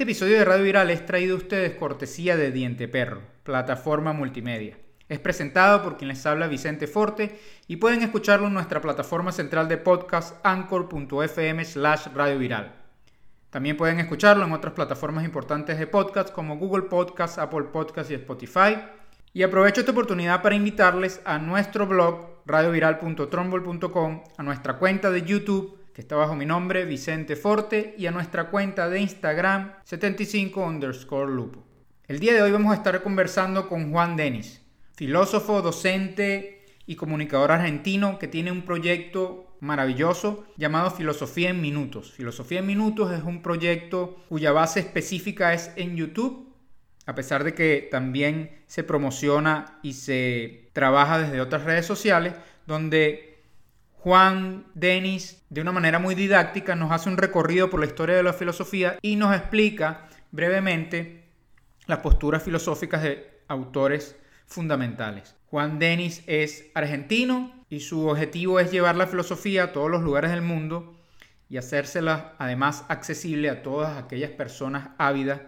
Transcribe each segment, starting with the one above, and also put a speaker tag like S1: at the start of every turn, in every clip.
S1: Este episodio de Radio Viral es traído a ustedes cortesía de Diente Perro, plataforma multimedia. Es presentado por quien les habla Vicente Forte y pueden escucharlo en nuestra plataforma central de podcast anchor.fm slash Radio Viral. También pueden escucharlo en otras plataformas importantes de podcast como Google Podcast, Apple Podcast y Spotify. Y aprovecho esta oportunidad para invitarles a nuestro blog radioviral.trombol.com, a nuestra cuenta de YouTube que está bajo mi nombre Vicente Forte y a nuestra cuenta de Instagram 75 underscore lupo. El día de hoy vamos a estar conversando con Juan Denis, filósofo, docente y comunicador argentino que tiene un proyecto maravilloso llamado Filosofía en Minutos. Filosofía en Minutos es un proyecto cuya base específica es en YouTube, a pesar de que también se promociona y se trabaja desde otras redes sociales, donde Juan Denis, de una manera muy didáctica, nos hace un recorrido por la historia de la filosofía y nos explica brevemente las posturas filosóficas de autores fundamentales. Juan Denis es argentino y su objetivo es llevar la filosofía a todos los lugares del mundo y hacérsela además accesible a todas aquellas personas ávidas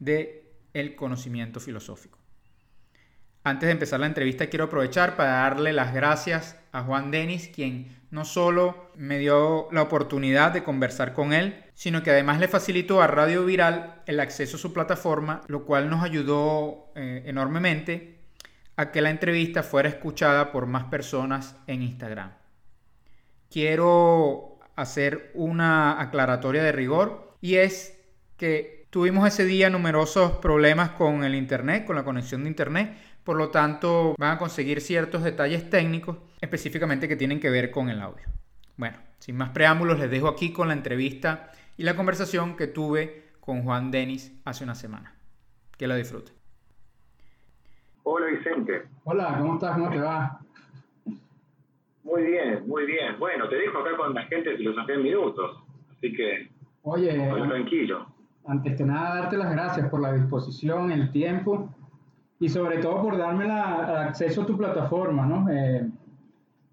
S1: de el conocimiento filosófico. Antes de empezar la entrevista quiero aprovechar para darle las gracias a Juan Denis, quien no solo me dio la oportunidad de conversar con él, sino que además le facilitó a Radio Viral el acceso a su plataforma, lo cual nos ayudó eh, enormemente a que la entrevista fuera escuchada por más personas en Instagram. Quiero hacer una aclaratoria de rigor y es que tuvimos ese día numerosos problemas con el Internet, con la conexión de Internet, por lo tanto, van a conseguir ciertos detalles técnicos específicamente que tienen que ver con el audio. Bueno, sin más preámbulos, les dejo aquí con la entrevista y la conversación que tuve con Juan Denis hace una semana. Que la disfruten.
S2: Hola Vicente.
S1: Hola, ¿cómo estás? ¿Cómo te va?
S2: Muy bien, muy bien. Bueno, te dejo acá con la gente de Filosofía en Minutos, así que
S1: Oye,
S2: tranquilo.
S1: Antes que nada, darte las gracias por la disposición, el tiempo y sobre todo por darme la, acceso a tu plataforma, ¿no? Eh,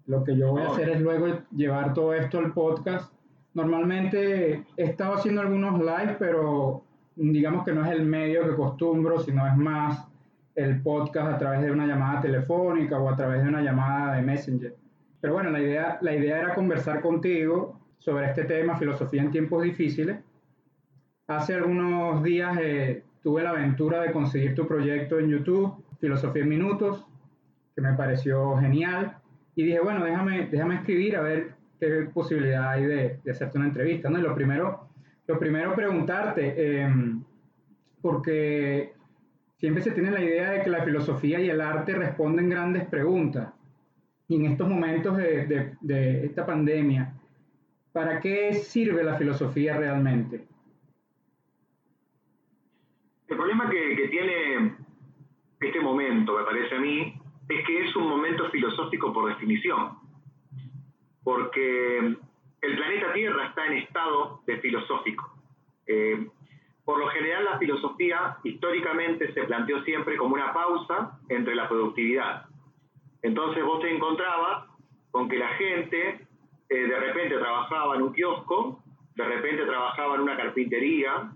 S1: lo que yo voy a hacer es luego llevar todo esto al podcast. Normalmente he estado haciendo algunos live, pero digamos que no es el medio que acostumbro, sino es más el podcast a través de una llamada telefónica o a través de una llamada de Messenger. Pero bueno, la idea, la idea era conversar contigo sobre este tema, filosofía en tiempos difíciles. Hace algunos días eh, tuve la aventura de conseguir tu proyecto en YouTube, Filosofía en Minutos, que me pareció genial. Y dije, bueno, déjame, déjame escribir a ver qué posibilidad hay de, de hacerte una entrevista. ¿no? Y lo primero, lo primero preguntarte, em, porque siempre se tiene la idea de que la filosofía y el arte responden grandes preguntas. Y en estos momentos de, de, de esta pandemia, ¿para qué sirve la filosofía realmente?
S2: El problema que, tiene este momento, me parece a mí, es que es un momento filosófico por definición, porque el planeta Tierra está en estado de filosófico. Eh, por lo general la filosofía históricamente se planteó siempre como una pausa entre la productividad. Entonces vos te encontrabas con que la gente eh, de repente trabajaba en un kiosco, de repente trabajaba en una carpintería,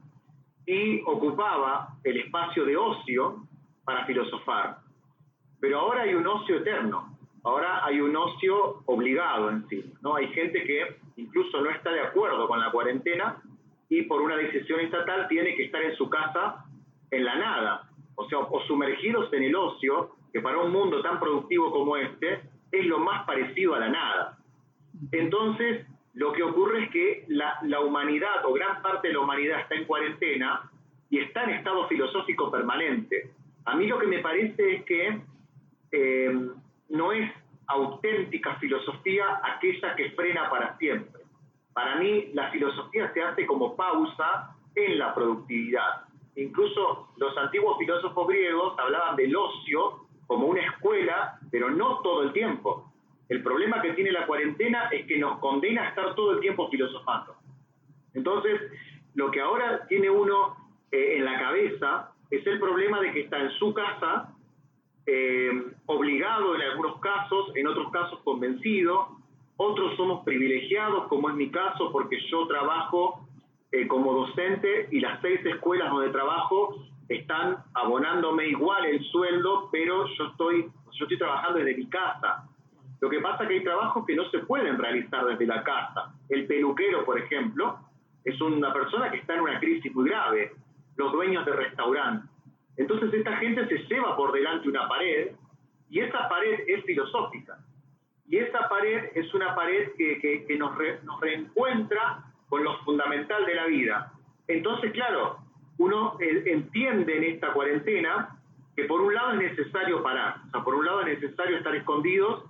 S2: y ocupaba el espacio de ocio para filosofar. Pero ahora hay un ocio eterno, ahora hay un ocio obligado en sí. ¿no? Hay gente que incluso no está de acuerdo con la cuarentena y por una decisión estatal tiene que estar en su casa en la nada, o sea, o sumergidos en el ocio, que para un mundo tan productivo como este es lo más parecido a la nada. Entonces, lo que ocurre es que la, humanidad o gran parte de la humanidad está en cuarentena y está en estado filosófico permanente. A mí lo que me parece es que eh, no es auténtica filosofía aquella que frena para siempre. Para mí la filosofía se hace como pausa en la productividad. Incluso los antiguos filósofos griegos hablaban del ocio como una escuela, pero no todo el tiempo. El problema que tiene la cuarentena es que nos condena a estar todo el tiempo filosofando. Entonces, lo que ahora tiene uno eh, en la cabeza es el problema de que está en su casa, eh, obligado en algunos casos, en otros casos convencido, otros somos privilegiados, como es mi caso, porque yo trabajo eh, como docente y las seis escuelas donde trabajo están abonándome igual el sueldo, pero yo estoy, yo estoy trabajando desde mi casa. Lo que pasa es que hay trabajos que no se pueden realizar desde la casa. El peluquero, por ejemplo, es una persona que está en una crisis muy grave. Los dueños de restaurantes. Entonces esta gente se lleva por delante una pared y esa pared es filosófica. Y esa pared es una pared que, que, nos, nos reencuentra con lo fundamental de la vida. Entonces, claro, uno eh, entiende en esta cuarentena que por un lado es necesario parar, o sea, por un lado es necesario estar escondidos,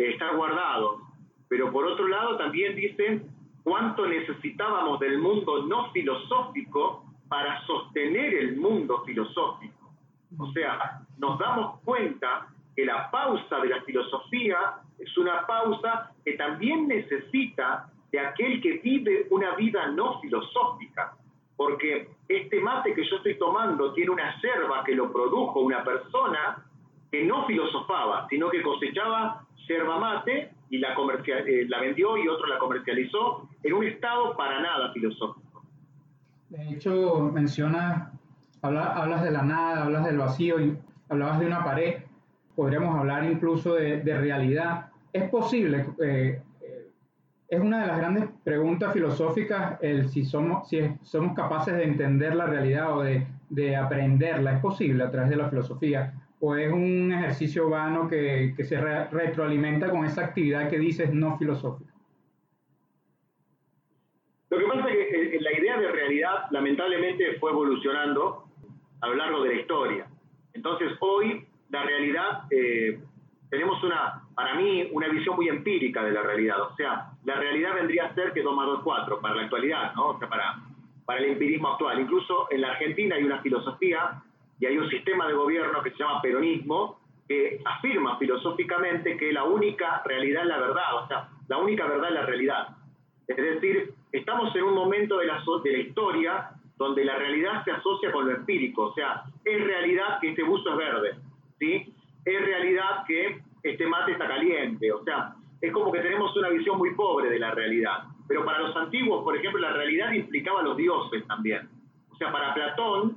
S2: eh, estar guardados, pero por otro lado también dicen cuánto necesitábamos del mundo no filosófico para sostener el mundo filosófico. O sea, nos damos cuenta que la pausa de la filosofía es una pausa que también necesita de aquel que vive una vida no filosófica, porque este mate que yo estoy tomando tiene una yerba que lo produjo una persona que no filosofaba, sino que cosechaba yerba mate y eh, la vendió y otro la comercializó en un estado para nada filosófico.
S1: De hecho, mencionas, hablas de la nada, hablas del vacío, y hablabas de una pared, podríamos hablar incluso de, de realidad. ¿Es posible eh, es una de las grandes preguntas filosóficas el si somos, si somos capaces de entender la realidad o de, de, aprenderla. ¿Es posible a través de la filosofía? ¿O es un ejercicio vano que, que se retroalimenta con esa actividad que dices no filosófica?
S2: Lo que pasa es que eh, la idea de realidad lamentablemente fue evolucionando a lo largo de la historia. Entonces hoy la realidad eh, tenemos una, para mí, una visión muy empírica de la realidad. O sea, la realidad vendría a ser que 2 más 2 es 4 para la actualidad, ¿no? O sea, para, para el empirismo actual. Incluso en la Argentina hay una filosofía y hay un sistema de gobierno que se llama peronismo que afirma filosóficamente que la única realidad es la verdad, o sea, la única verdad es la realidad. Es decir, estamos en un momento de la, de la historia donde la realidad se asocia con lo empírico, o sea, es realidad que este buzo es verde, ¿sí? es realidad que este mate está caliente. O sea, es como que tenemos una visión muy pobre de la realidad. Pero para los antiguos, por ejemplo, la realidad implicaba a los dioses también. O sea, para Platón,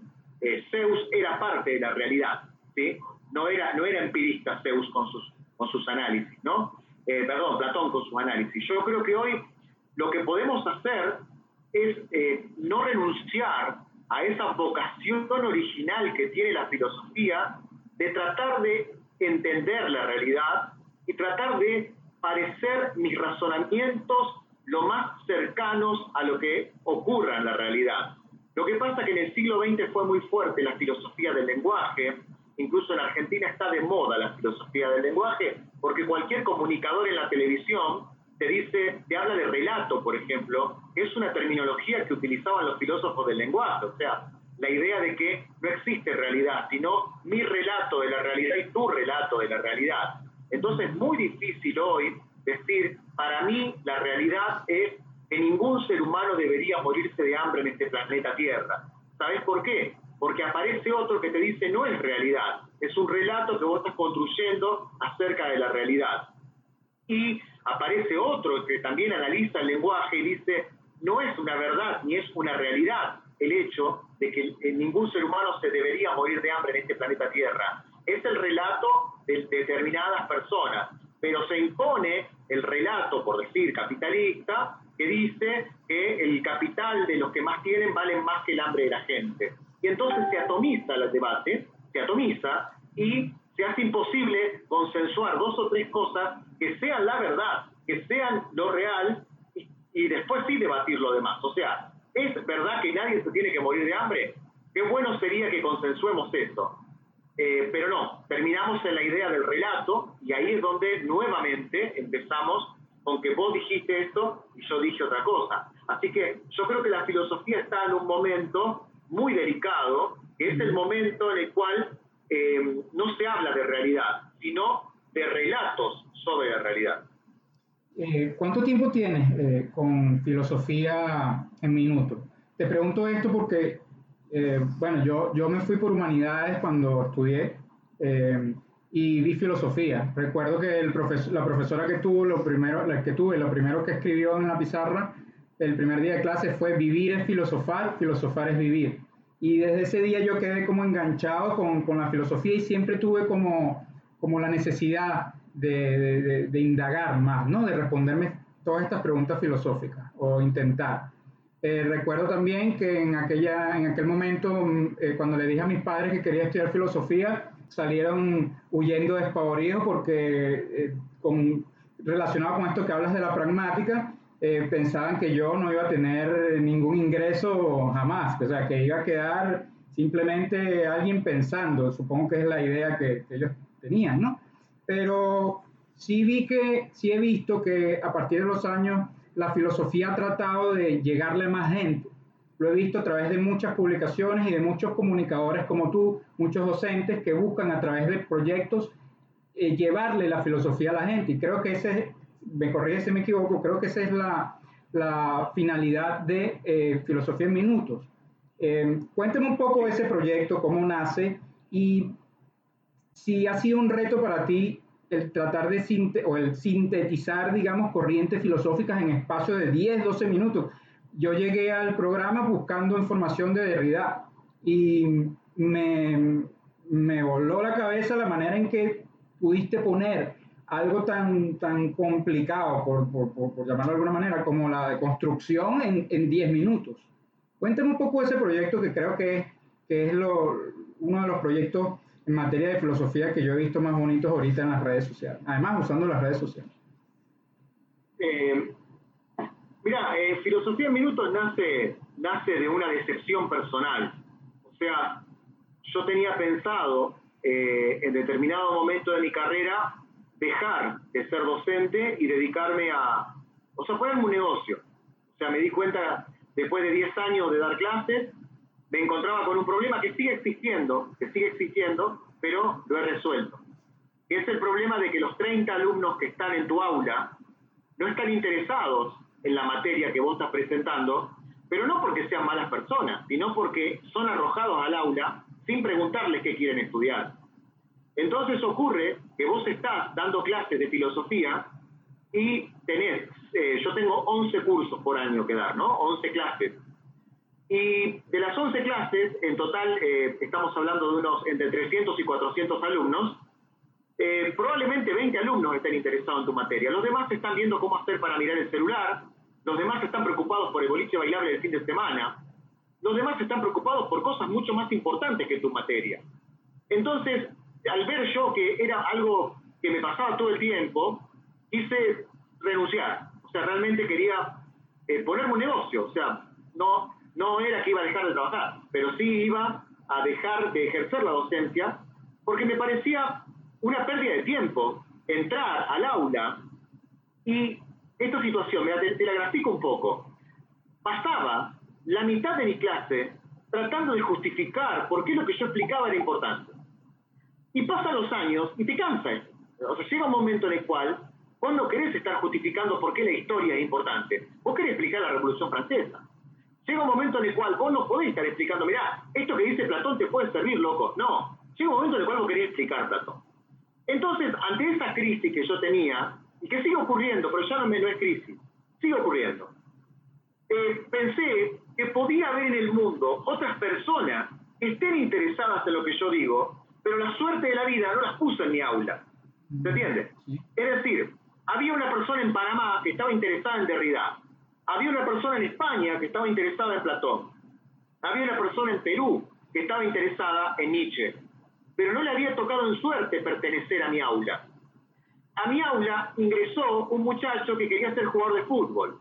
S2: Zeus era parte de la realidad. ¿sí? No, era, no era empirista Zeus con sus, con sus análisis, ¿no? Eh, perdón, Platón con sus análisis. Yo creo que hoy lo que podemos hacer es eh, no renunciar a esa vocación original que tiene la filosofía de tratar de entender la realidad y tratar de parecer mis razonamientos lo más cercanos a lo que ocurra en la realidad. Lo que pasa es que en el siglo XX fue muy fuerte la filosofía del lenguaje, incluso en Argentina está de moda la filosofía del lenguaje, porque cualquier comunicador en la televisión te dice, te habla de relato, por ejemplo, es una terminología que utilizaban los filósofos del lenguaje, o sea, la idea de que no existe realidad, sino mi relato de la realidad y tu relato de la realidad. Entonces es muy difícil hoy decir, para mí la realidad es que ningún ser humano debería morirse de hambre en este planeta Tierra. ¿Sabes por qué? Porque aparece otro que te dice no es realidad, es un relato que vos estás construyendo acerca de la realidad. Y aparece otro que también analiza el lenguaje y dice, no es una verdad ni es una realidad, el hecho de que ningún ser humano se debería morir de hambre en este planeta Tierra. Es el relato de determinadas personas, pero se impone el relato, por decir, capitalista, que dice que el capital de los que más tienen vale más que el hambre de la gente. Y entonces se atomiza el debate, se atomiza y se hace imposible consensuar dos o tres cosas que sean la verdad, que sean lo real y, y después sí debatir lo demás. O sea, ¿Es verdad que nadie se tiene que morir de hambre? Qué bueno sería que consensuemos esto. Eh, pero no, terminamos en la idea del relato y ahí es donde nuevamente empezamos con que vos dijiste esto y yo dije otra cosa. Así que yo creo que la filosofía está en un momento muy delicado, que es el momento en el cual eh, no se habla de realidad, sino de relatos sobre la realidad.
S1: Eh, ¿Cuánto tiempo tienes eh, con filosofía en minutos? Te pregunto esto porque, eh, bueno, yo, yo me fui por humanidades cuando estudié y vi filosofía. Recuerdo que el la profesora que tuvo lo primero, la que tuve, lo primero que escribió en la pizarra el primer día de clase fue vivir es filosofar, filosofar es vivir. Y desde ese día yo quedé como enganchado con, con la filosofía y siempre tuve como, como la necesidad de, de, indagar más, ¿no? De responderme todas estas preguntas filosóficas o intentar. Eh, recuerdo también que en, aquella, en aquel momento, mm, eh, cuando le dije a mis padres que quería estudiar filosofía, salieron huyendo despavoridos porque eh, con, relacionado con esto que hablas de la pragmática, pensaban que yo no iba a tener ningún ingreso jamás, o sea, que iba a quedar simplemente alguien pensando, supongo que es la idea que, que ellos tenían, ¿no? Pero sí vi que, sí he visto que a partir de los años la filosofía ha tratado de llegarle a más gente. Lo he visto a través de muchas publicaciones y de muchos comunicadores como tú, muchos docentes que buscan a través de proyectos eh, llevarle la filosofía a la gente. Y creo que ese es, me corrige si me equivoco, creo que esa es la, la finalidad de eh, Filosofía en Minutos. Eh, un poco ese proyecto, cómo nace y si ha sido un reto para ti el tratar de o el sintetizar, digamos, corrientes filosóficas en espacio de 10, 12 minutos. Yo llegué al programa buscando información de Derrida y me, me voló la cabeza la manera en que pudiste poner algo tan, tan complicado, por, por, por, llamarlo de alguna manera, como la construcción en, en 10 minutos. Cuéntame un poco de ese proyecto que creo que, que es lo, uno de los proyectos en materia de filosofía que yo he visto más bonitos ahorita en las redes sociales, además usando las redes sociales.
S2: Eh, mira, eh, Filosofía en Minutos nace, nace de una decepción personal. O sea, yo tenía pensado eh, en determinado momento de mi carrera dejar de ser docente y dedicarme a, o sea, ponerme un negocio. O sea, me di cuenta después de 10 años de dar clases me encontraba con un problema que sigue existiendo, que sigue existiendo, pero lo he resuelto. es el problema de que los 30 alumnos que están en tu aula no están interesados en la materia que vos estás presentando, pero no porque sean malas personas, sino porque son arrojados al aula sin preguntarles qué quieren estudiar. Entonces ocurre que vos estás dando clases de filosofía y tenés, eh, yo tengo 11 cursos por año que dar, ¿no? 11 clases. Y de las 11 clases, en total eh, estamos hablando de unos entre 300 y 400 alumnos, eh, probablemente 20 alumnos estén interesados en tu materia. Los demás están viendo cómo hacer para mirar el celular, los demás están preocupados por el boliche bailable del fin de semana, los demás están preocupados por cosas mucho más importantes que tu materia. Entonces, al ver yo que era algo que me pasaba todo el tiempo, quise renunciar. O sea, realmente quería eh, ponerme un negocio. O sea, no, no era que iba a dejar de trabajar, pero sí iba a dejar de ejercer la docencia porque me parecía una pérdida de tiempo entrar al aula y esta situación, te, te la grafico un poco, pasaba la mitad de mi clase tratando de justificar por qué lo que yo explicaba era importante. Y pasan los años y te cansa O sea, llega un momento en el cual vos no querés estar justificando por qué la historia es importante. Vos querés explicar la Revolución Francesa. Llega un momento en el cual vos no podés estar explicando, mirá, esto que dice Platón te puede servir, loco. No, llega un momento en el cual vos querías explicar Platón. Entonces, ante esa crisis que yo tenía, y que sigue ocurriendo, pero ya no, me, no es crisis, sigue ocurriendo, eh, pensé que podía haber en el mundo otras personas que estén interesadas en lo que yo digo, pero la suerte de la vida no las puso en mi aula. ¿Se entiende? Es decir, había una persona en Panamá que estaba interesada en Derrida, había una persona en España que estaba interesada en Platón. Había una persona en Perú que estaba interesada en Nietzsche. Pero no le había tocado en suerte pertenecer a mi aula. A mi aula ingresó un muchacho que quería ser jugador de fútbol.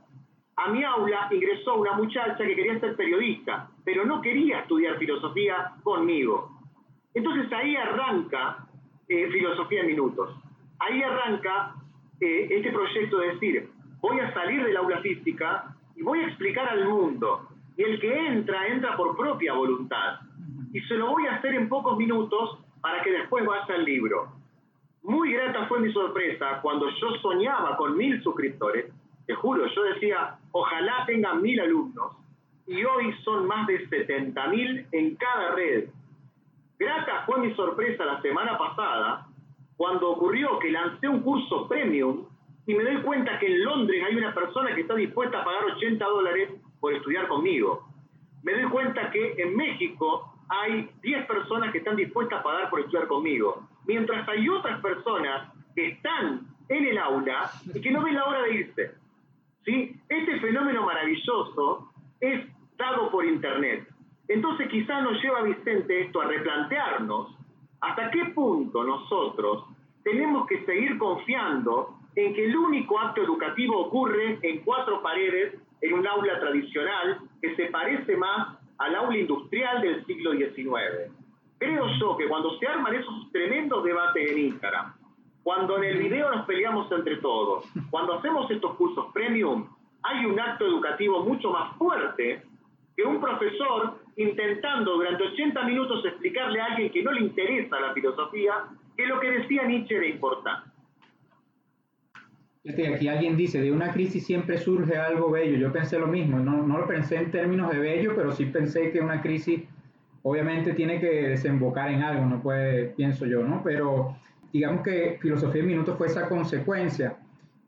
S2: A mi aula ingresó una muchacha que quería ser periodista, pero no quería estudiar filosofía conmigo. Entonces ahí arranca eh, Filosofía en Minutos. Ahí arranca eh, este proyecto de decir, voy a salir del aula física y voy a explicar al mundo. Y el que entra, entra por propia voluntad. Y se lo voy a hacer en pocos minutos para que después vaya al libro. Muy grata fue mi sorpresa cuando yo soñaba con mil suscriptores. Te juro, yo decía, ojalá tengan mil alumnos. Y hoy son más de 70 mil en cada red. Grata fue mi sorpresa la semana pasada cuando ocurrió que lancé un curso premium y me doy cuenta que en Londres hay una persona que está dispuesta a pagar 80 dólares por estudiar conmigo. Me doy cuenta que en México hay 10 personas que están dispuestas a pagar por estudiar conmigo, mientras hay otras personas que están en el aula y que no ven la hora de irse. ¿Sí? Este fenómeno maravilloso es dado por Internet. Entonces quizás nos lleva, Vicente, esto a replantearnos hasta qué punto nosotros tenemos que seguir confiando en que el único acto educativo ocurre en cuatro paredes en un aula tradicional que se parece más al aula industrial del siglo XIX. Creo yo que cuando se arman esos tremendos debates en Instagram, cuando en el video nos peleamos entre todos, cuando hacemos estos cursos premium, hay un acto educativo mucho más fuerte que un profesor intentando durante 80 minutos explicarle a alguien que no le interesa la filosofía que lo que decía Nietzsche era importante.
S1: Aquí alguien dice, de una crisis siempre surge algo bello. Yo pensé lo mismo, no, no lo pensé en términos de bello, pero sí pensé que una crisis obviamente tiene que desembocar en algo, no puede, pienso yo, ¿no? Pero digamos que Filosofía en Minutos fue esa consecuencia.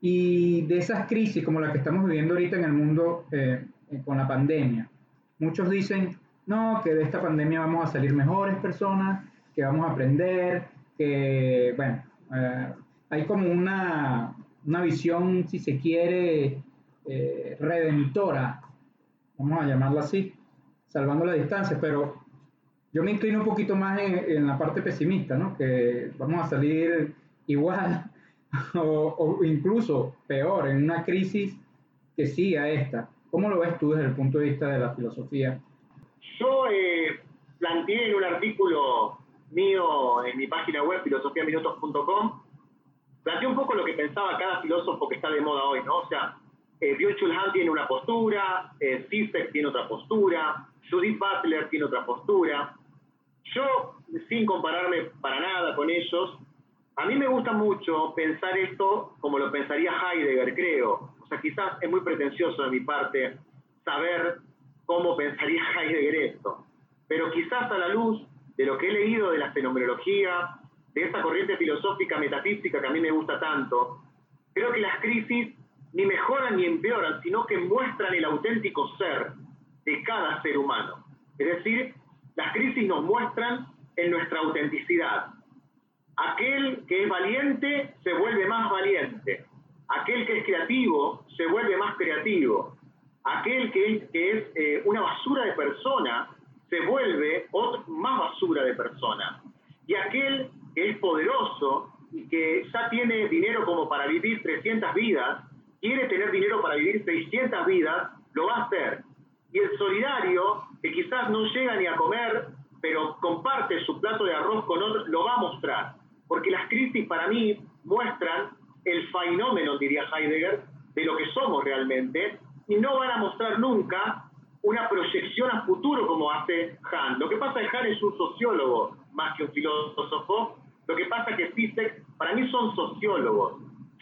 S1: Y de esas crisis como la que estamos viviendo ahorita en el mundo eh, con la pandemia, muchos dicen, no, que de esta pandemia vamos a salir mejores personas, que vamos a aprender, que, bueno, eh, hay como una, una, visión, si se quiere, eh, redentora, vamos a llamarla así, salvando la distancia, pero yo me inclino un poquito más en, la parte pesimista, ¿no? Que vamos a salir igual o, incluso peor en una crisis que siga esta. ¿Cómo lo ves tú desde el punto de vista de la filosofía?
S2: Yo eh, planteé en un artículo mío en mi página web, filosofiaminutos.com, planteé un poco lo que pensaba cada filósofo que está de moda hoy, ¿no? O sea, eh, Byung-Chul Han tiene una postura, eh, tiene otra postura, Judith Butler tiene otra postura, yo, sin compararme para nada con ellos, a mí me gusta mucho pensar esto como lo pensaría Heidegger, creo. O sea, quizás es muy pretencioso de mi parte saber cómo pensaría Heidegger esto. Pero quizás a la luz de lo que he leído de la fenomenología, de esta corriente filosófica metafísica que a mí me gusta tanto, creo que las crisis ni mejoran ni empeoran, sino que muestran el auténtico ser de cada ser humano. Es decir, las crisis nos muestran en nuestra autenticidad. Aquel que es valiente se vuelve más valiente. Aquel que es creativo se vuelve más creativo. Aquel que es, eh, una basura de persona se vuelve más basura de persona. Y aquel que es poderoso y que ya tiene dinero como para vivir 300 vidas, quiere tener dinero para vivir 600 vidas, lo va a hacer. Y el solidario, que quizás no llega ni a comer, pero comparte su plato de arroz con otro, lo va a mostrar. Porque las crisis para mí muestran el fenómeno, diría Heidegger, de lo que somos realmente, y no van a mostrar nunca una proyección a futuro como hace Han. Lo que pasa es que Han es un sociólogo más que un filósofo. Lo que pasa es que Zizek, para mí son sociólogos.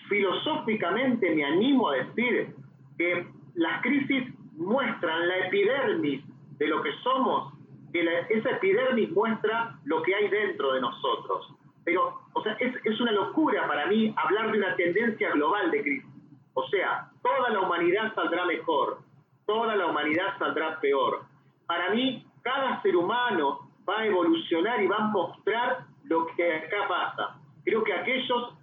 S2: Filosóficamente me animo a decir que las crisis muestran la epidermis de lo que somos, que esa epidermis muestra lo que hay dentro de nosotros. Pero, o sea, es, es una locura para mí hablar de una tendencia global de crisis. O sea, toda la humanidad saldrá mejor, toda la humanidad saldrá peor. Para mí, cada ser humano va a evolucionar y va a mostrar lo que acá pasa. Creo que aquellos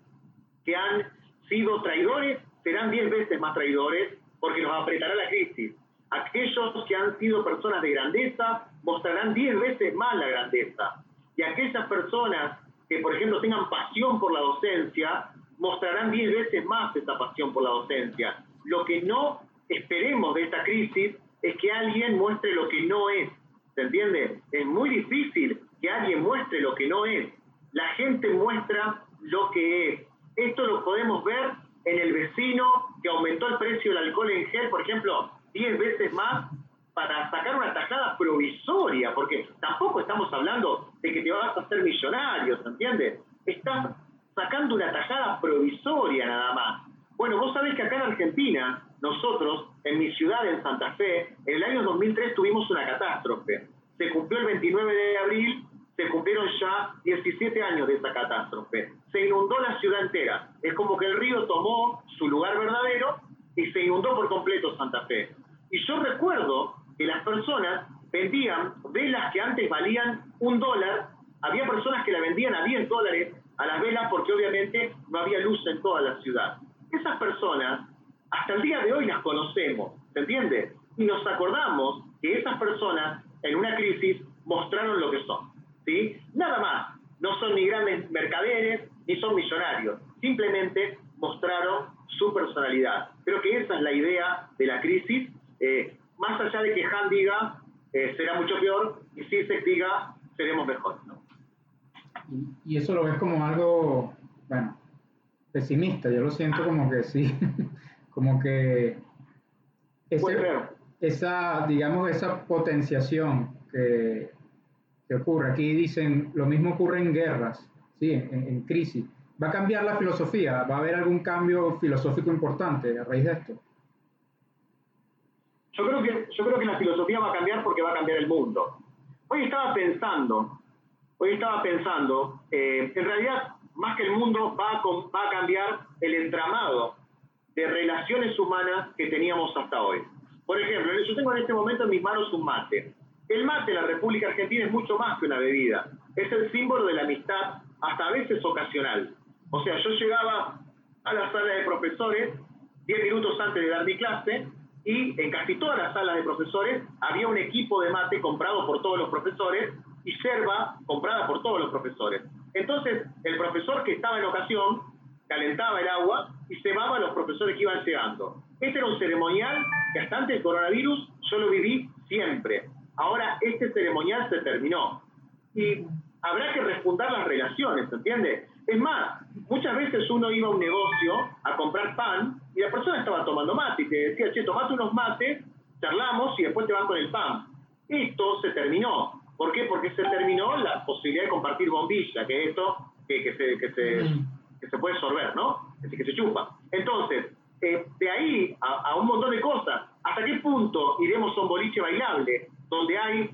S2: que han sido traidores serán diez veces más traidores porque nos apretará la crisis. Aquellos que han sido personas de grandeza mostrarán diez veces más la grandeza. Y aquellas personas que, por ejemplo, tengan pasión por la docencia, mostrarán diez veces más esa pasión por la docencia. Lo que no esperemos de esta crisis es que alguien muestre lo que no es. ¿Se entiende? Es muy difícil que alguien muestre lo que no es. La gente muestra lo que es. Esto lo podemos ver en el vecino que aumentó el precio del alcohol en gel, por ejemplo, 10 veces más para sacar una tajada provisoria, porque tampoco estamos hablando de que te vas a hacer millonario, ¿se entiende? Estás sacando una tajada provisoria nada más. Bueno, vos sabés que acá en Argentina, nosotros, en mi ciudad, en Santa Fe, en el año 2003 tuvimos una catástrofe. Se cumplió el 29 de abril, se cumplieron ya 17 años de esa catástrofe. Se inundó la ciudad entera. Es como que el río tomó su lugar verdadero inundó por completo Santa Fe. Y yo recuerdo que las personas vendían velas que antes valían un dólar, había personas que la vendían a 10 dólares a las velas porque obviamente no había luz en toda la ciudad. Esas personas, hasta el día de hoy las conocemos, ¿se entiende? Y nos acordamos que esas personas en una crisis mostraron lo que son, ¿sí? Nada más, no son ni grandes mercaderes, ni son millonarios, simplemente mostraron su personalidad. Creo que esa es la idea de la crisis, eh, más allá de que Han diga eh, será mucho peor y si se diga seremos mejor.
S1: Y, eso lo ves como algo, bueno, pesimista, yo lo siento como que sí, como que esa, digamos, esa potenciación que, que, ocurre, aquí dicen, lo mismo ocurre en guerras, ¿sí? en crisis. ¿Va a cambiar la filosofía? ¿Va a haber algún cambio filosófico importante a raíz de esto?
S2: Yo creo que, yo creo que la filosofía va a cambiar porque va a cambiar el mundo. Hoy estaba pensando, hoy estaba pensando, eh, en realidad, más que el mundo, va a, cambiar el entramado de relaciones humanas que teníamos hasta hoy. Por ejemplo, yo tengo en este momento en mis manos un mate. El mate en la República Argentina es mucho más que una bebida. Es el símbolo de la amistad, hasta a veces ocasional. O sea, yo llegaba a la sala de profesores 10 minutos antes de dar mi clase y en casi todas las salas de profesores había un equipo de mate comprado por todos los profesores y yerba comprada por todos los profesores. Entonces, el profesor que estaba en ocasión calentaba el agua y cebaba a los profesores que iban llegando. Este era un ceremonial que hasta antes del coronavirus yo lo viví siempre. Ahora este ceremonial se terminó. Y habrá que refundar las relaciones, ¿entiendes? Es más, muchas veces uno iba a un negocio a comprar pan y la persona estaba tomando mate y te decía, che, tomate unos mates, charlamos y después te van con el pan. Esto se terminó. ¿Por qué? Porque se terminó la posibilidad de compartir bombilla, que es esto que, que, se, que, se, que se puede sorber, ¿no? Es decir, que se chupa. Entonces, eh, de ahí a, a, un montón de cosas. ¿Hasta qué punto iremos a un boliche bailable donde hay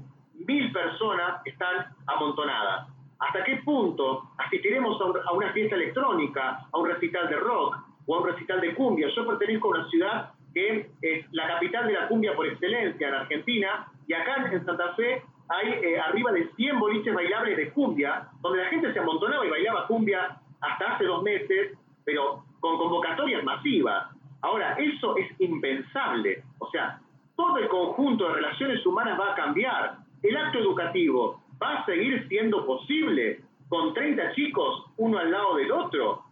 S2: mil personas que están amontonadas? ¿Hasta qué punto asistiremos a, una fiesta electrónica, a un recital de rock o a un recital de cumbia? Yo pertenezco a una ciudad que es la capital de la cumbia por excelencia en Argentina y acá en Santa Fe hay eh, arriba de 100 boliches bailables de cumbia, donde la gente se amontonaba y bailaba cumbia hasta hace dos meses, pero con convocatorias masivas. Ahora, eso es impensable. O sea, todo el conjunto de relaciones humanas va a cambiar. El acto educativo, va a seguir siendo posible con 30 chicos uno al lado del otro,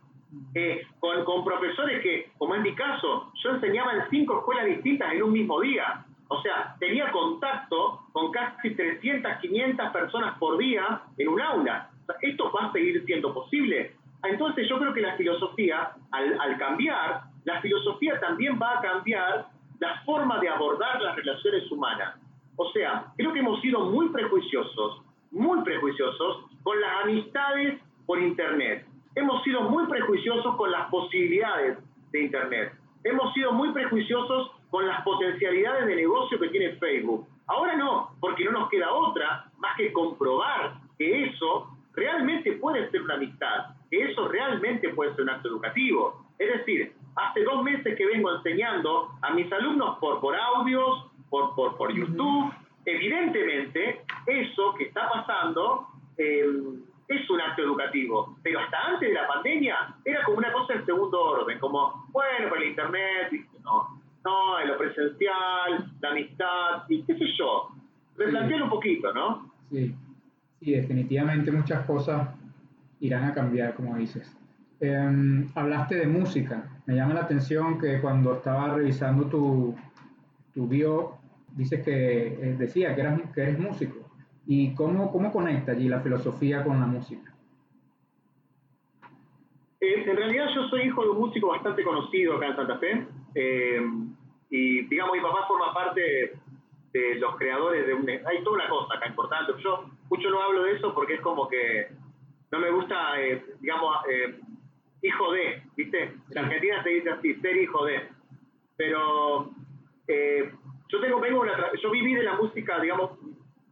S2: eh, con, con, profesores que, como en mi caso, yo enseñaba en cinco escuelas distintas en un mismo día. O sea, tenía contacto con casi 300, 500 personas por día en un aula. esto va a seguir siendo posible. Entonces yo creo que la filosofía, al, al cambiar, la filosofía también va a cambiar la forma de abordar las relaciones humanas. O sea, creo que hemos sido muy prejuiciosos muy prejuiciosos con las amistades por Internet. Hemos sido muy prejuiciosos con las posibilidades de Internet. Hemos sido muy prejuiciosos con las potencialidades de negocio que tiene Facebook. Ahora no, porque no nos queda otra más que comprobar que eso realmente puede ser una amistad, que eso realmente puede ser un acto educativo. Es decir, hace dos meses que vengo enseñando a mis alumnos por, por audios, por, por, por YouTube, Evidentemente, eso que está pasando eh, es un acto educativo, pero hasta antes de la pandemia era como una cosa en segundo orden, como, bueno, por el Internet, no, no, en lo presencial, la amistad, y qué sé yo, replantear un poquito, ¿no?
S1: Sí, sí, definitivamente muchas cosas irán a cambiar, como dices. Em, hablaste de música. Me llama la atención que cuando estaba revisando tu, tu bio, dices que eh, decía que, eras, que eres músico. ¿Y cómo, cómo conecta allí la filosofía con la música?
S2: Eh, en realidad yo soy hijo de un músico bastante conocido acá en Santa Fe. Eh, y digamos, mi papá forma parte de los creadores de un... Hay toda una cosa acá importante. Yo mucho no hablo de eso porque es como que no me gusta, digamos, hijo de, ¿viste? En Argentina se dice así, ser hijo de. Pero yo tengo, vengo yo viví de la música, digamos,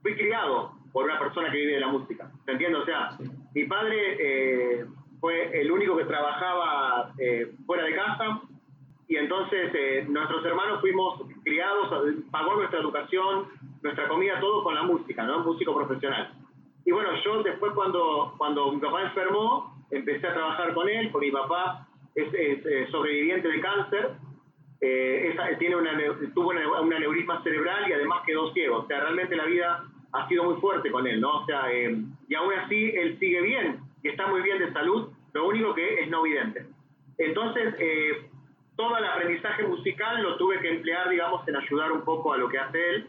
S2: fui criado por una persona que vive de la música. ¿Se entiende? O sea, mi padre eh, fue el único que trabajaba eh, fuera de casa y entonces eh, nuestros hermanos fuimos criados, pagó nuestra educación, nuestra comida, todo con la música, ¿no? Músico profesional. Y bueno, yo después cuando, cuando mi papá enfermó, empecé a trabajar con él, porque mi papá es, sobreviviente de cáncer, tiene una, tuvo una, un aneurisma cerebral y además quedó ciego. O sea, realmente la vida ha sido muy fuerte con él, ¿no? O sea, eh, y aún así él sigue bien y está muy bien de salud, lo único que es no vidente. Entonces, eh, todo el aprendizaje musical lo tuve que emplear, digamos, en ayudar un poco a lo que hace él,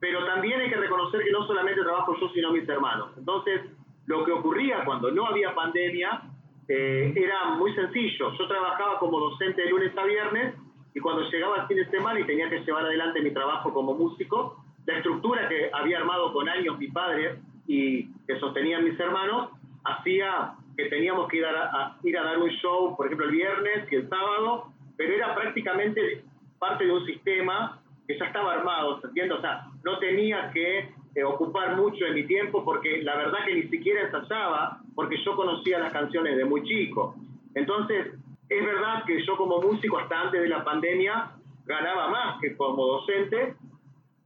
S2: pero también hay que reconocer que no solamente trabajo yo, sino mis hermanos. Entonces, lo que ocurría cuando no había pandemia eh, era muy sencillo. Yo trabajaba como docente de lunes a viernes y cuando llegaba el fin de semana y tenía que llevar adelante mi trabajo como músico, la estructura que había armado con años mi padre y que sostenían mis hermanos, hacía que teníamos que ir a, ir a dar un show, por ejemplo, el viernes y el sábado, pero era prácticamente parte de un sistema que ya estaba armado, ¿se entiende? O sea, no tenía que eh, ocupar mucho de mi tiempo porque la verdad que ni siquiera ensayaba, porque yo conocía las canciones de muy chico. Entonces, es verdad que yo como músico hasta antes de la pandemia ganaba más que como docente,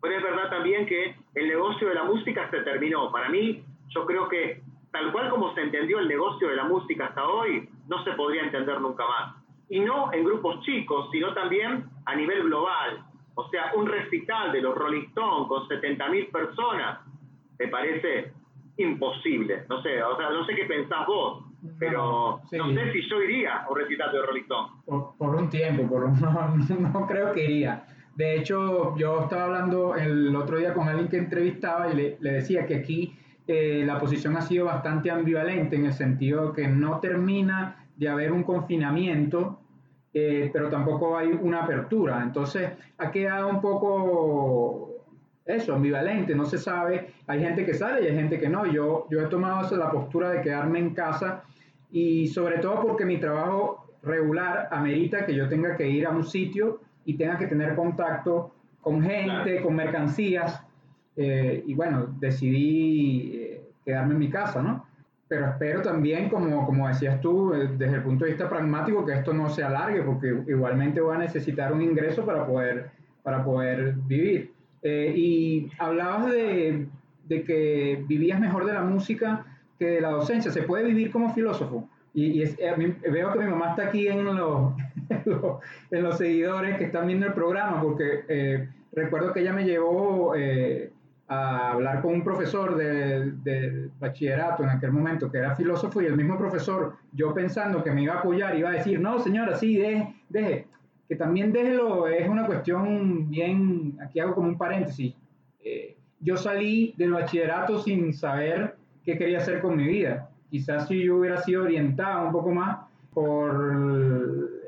S2: pero es verdad también que el negocio de la música se terminó. Para mí, yo creo que tal cual como se entendió el negocio de la música hasta hoy, no se podría entender nunca más. Y no en grupos chicos, sino también a nivel global. O sea, un recital de los Rolling Stones con 70.000 personas, me parece imposible. No sé, o sea, no sé qué pensás vos, pero no, sé si yo iría a un recital de Rolling Stones.
S1: Por, un tiempo, por un, no, no creo que iría. De hecho, yo estaba hablando el otro día con alguien que entrevistaba y le, decía que aquí eh, la posición ha sido bastante ambivalente en el sentido que no termina de haber un confinamiento, eh, pero tampoco hay una apertura. Entonces, ha quedado un poco eso, ambivalente, no se sabe. Hay gente que sale y hay gente que no. Yo, yo he tomado la postura de quedarme en casa y sobre todo porque mi trabajo regular amerita que yo tenga que ir a un sitio y tenga que tener contacto con gente, con mercancías. Eh, y bueno, decidí eh, quedarme en mi casa, ¿no? Pero espero también, como, como decías tú, eh, desde el punto de vista pragmático, que esto no se alargue, porque igualmente voy a necesitar un ingreso para poder, para poder vivir. y hablabas de, de, que vivías mejor de la música que de la docencia. ¿Se puede vivir como filósofo? Y, y veo que mi mamá está aquí en los, en los seguidores que están viendo el programa, porque eh, recuerdo que ella me llevó eh, a hablar con un profesor del de bachillerato en aquel momento, que era filósofo, y el mismo profesor, yo pensando que me iba a apoyar, iba a decir, no, señora, sí, deje, deje, que también déjelo, es una cuestión bien, aquí hago como un paréntesis. Eh, yo salí del bachillerato sin saber qué quería hacer con mi vida. Quizás si yo hubiera sido orientado un poco más por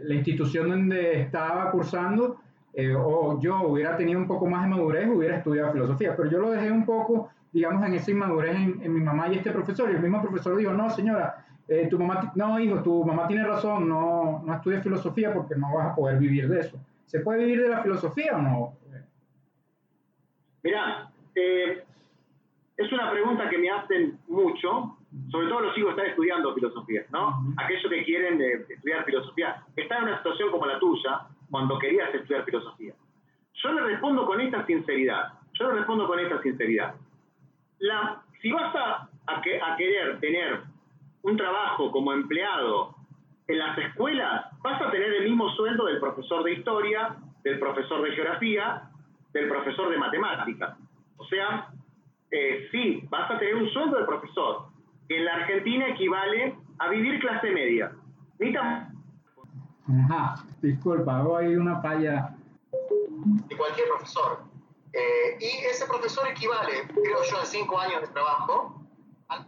S1: la institución donde estaba cursando, eh, o yo hubiera tenido un poco más de madurez, hubiera estudiado filosofía, pero yo lo dejé un poco, digamos, en esa inmadurez en, mi mamá y este profesor, y el mismo profesor dijo, no, señora, eh, tu mamá, no, hijo, tu mamá tiene razón, no, no estudies filosofía porque no vas a poder vivir de eso. ¿Se puede vivir de la filosofía o no?
S2: Mira, eh, es una pregunta que me hacen mucho, sobre todo los hijos que están estudiando filosofía, ¿no? Aquellos que quieren eh, estudiar filosofía. Están en una situación como la tuya, cuando querías estudiar filosofía. Yo le respondo con esta sinceridad. Yo le respondo con esta sinceridad. La, si vas a, a querer tener un trabajo como empleado en las escuelas, vas a tener el mismo sueldo del profesor de historia, del profesor de geografía, del profesor de matemáticas. O sea, eh, sí, vas a tener un sueldo de profesor, que en la Argentina equivale a vivir clase media.
S1: Ajá, disculpa, hago ahí una falla.
S2: De cualquier profesor. Eh, y ese profesor equivale, creo yo, en cinco años de trabajo, a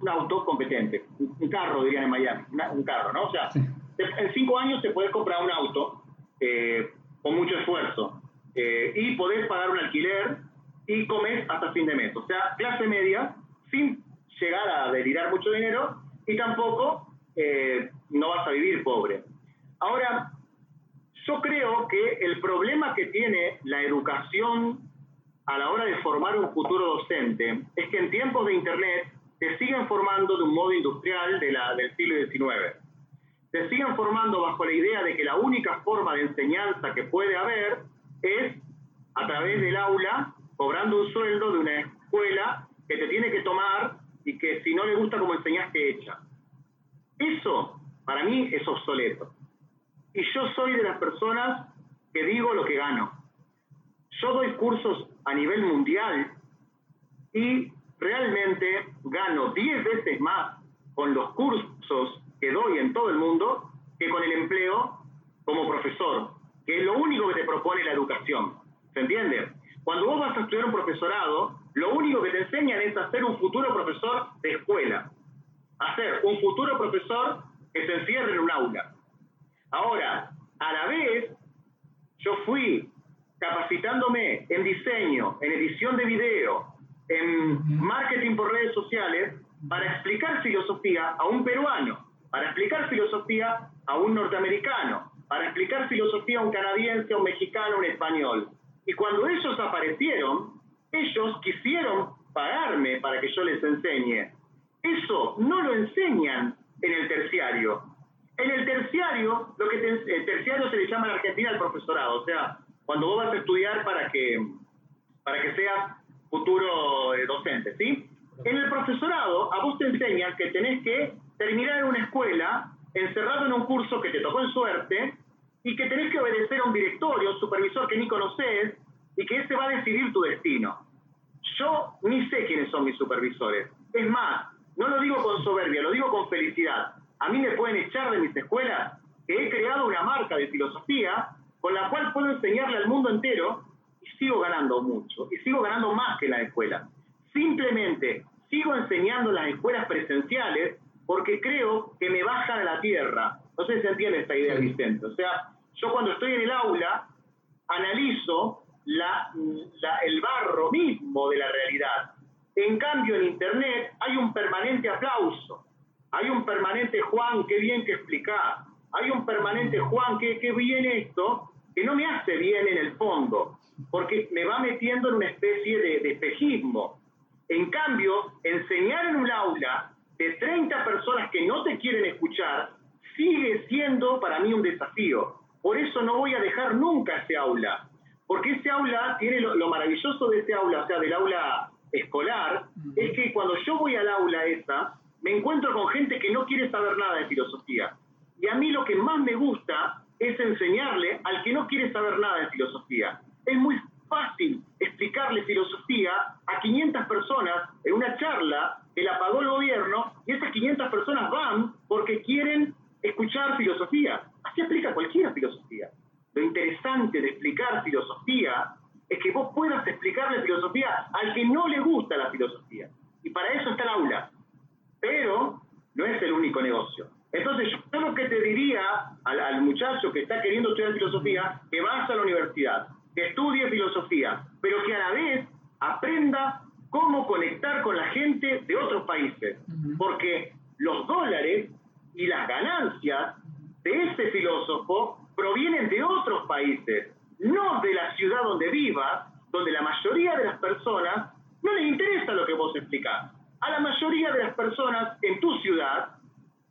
S2: un auto competente, un carro, dirían en Miami, un carro, ¿no? O sea, en cinco años te puedes comprar un auto eh, con mucho esfuerzo y podés pagar un alquiler y comes hasta fin de mes. O sea, clase media, sin llegar a delirar mucho dinero y tampoco eh, no vas a vivir pobre. Ahora, yo creo que el problema que tiene la educación a la hora de formar un futuro docente es que en tiempos de Internet te siguen formando de un modo industrial de la, del siglo XIX. Te siguen formando bajo la idea de que la única forma de enseñanza que puede haber es a través del aula, cobrando un sueldo de una escuela que te tiene que tomar y que si no le gusta como enseñaste, echa. Eso, para mí, es obsoleto. Y yo soy de las personas que digo lo que gano. Yo doy cursos a nivel mundial y realmente gano 10 veces más con los cursos que doy en todo el mundo que con el empleo como profesor, que es lo único que te propone la educación. ¿Se entiende? Cuando vos vas a estudiar un profesorado, lo único que te enseñan es hacer un futuro profesor de escuela. Hacer un futuro profesor que se encierre en un aula. Ahora, a la vez, yo fui capacitándome en diseño, en edición de video, en marketing por redes sociales, para explicar filosofía a un peruano, para explicar filosofía a un norteamericano, para explicar filosofía a un canadiense, a un mexicano, a un español. Y cuando ellos aparecieron, ellos quisieron pagarme para que yo les enseñe. Eso no lo enseñan en el terciario. En el terciario, lo que el terciario se le llama en Argentina el profesorado, o sea, cuando vos vas a estudiar para que, para que seas futuro eh, docente, ¿sí? En el profesorado, a vos te enseñan que tenés que terminar en una escuela, encerrado en un curso que te tocó en suerte, y que tenés que obedecer a un directorio, un supervisor que ni conoces, y que ese va a decidir tu destino. Yo ni sé quiénes son mis supervisores. Es más, no lo digo con soberbia, lo digo con felicidad a mí me pueden echar de mis escuelas, que he creado una marca de filosofía con la cual puedo enseñarle al mundo entero y sigo ganando mucho, y sigo ganando más que la escuela. Simplemente sigo enseñando en las escuelas presenciales porque creo que me bajan a la tierra. No sé si se entiende esta idea, Vicente. O sea, yo cuando estoy en el aula analizo la, el barro mismo de la realidad. En cambio, en Internet hay un permanente aplauso. Hay un permanente Juan, qué bien que explicar. Hay un permanente Juan, qué, qué bien esto, que no me hace bien en el fondo, porque me va metiendo en una especie de, de espejismo. En cambio, enseñar en un aula de 30 personas que no te quieren escuchar sigue siendo para mí un desafío. Por eso no voy a dejar nunca ese aula, porque ese aula tiene lo, lo maravilloso de ese aula, o sea, del aula escolar, es que cuando yo voy al aula esa, me encuentro con gente que no quiere saber nada de filosofía. Y a mí lo que más me gusta es enseñarle al que no quiere saber nada de filosofía. Es muy fácil explicarle filosofía a 500 personas en una charla que la pagó el gobierno y esas 500 personas van porque quieren escuchar filosofía. Así explica cualquiera filosofía. Lo interesante de explicar filosofía es que vos puedas explicarle filosofía al que no le gusta la filosofía. Y para eso está el aula pero no es el único negocio. Entonces, yo lo que te diría al, muchacho que está queriendo estudiar filosofía, que vaya a la universidad, que estudie filosofía, pero que a la vez aprenda cómo conectar con la gente de otros países. Porque los dólares y las ganancias de ese filósofo provienen de otros países, no de la ciudad donde vivas, donde la mayoría de las personas no les interesa lo que vos explicás. A la mayoría de las personas en tu ciudad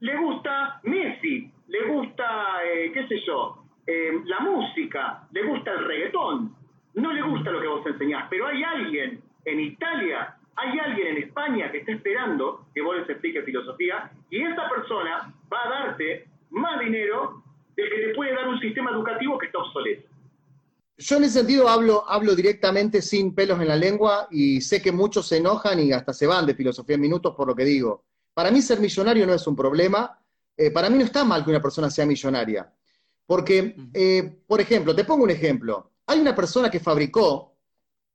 S2: le gusta Messi, le gusta, eh, qué sé yo, eh, la música, le gusta el reggaetón, no le gusta lo que vos enseñás, pero hay alguien en Italia, hay alguien en España que está esperando que vos les expliques filosofía y esa persona va a darte más dinero del que te puede dar un sistema educativo que está obsoleto.
S3: Yo en ese sentido hablo, hablo directamente sin pelos en la lengua y sé que muchos se enojan y hasta se van de filosofía en minutos por lo que digo. Para mí ser millonario no es un problema. Eh, para mí no está mal que una persona sea millonaria. Porque, eh, por ejemplo, te pongo un ejemplo. Hay una persona que fabricó,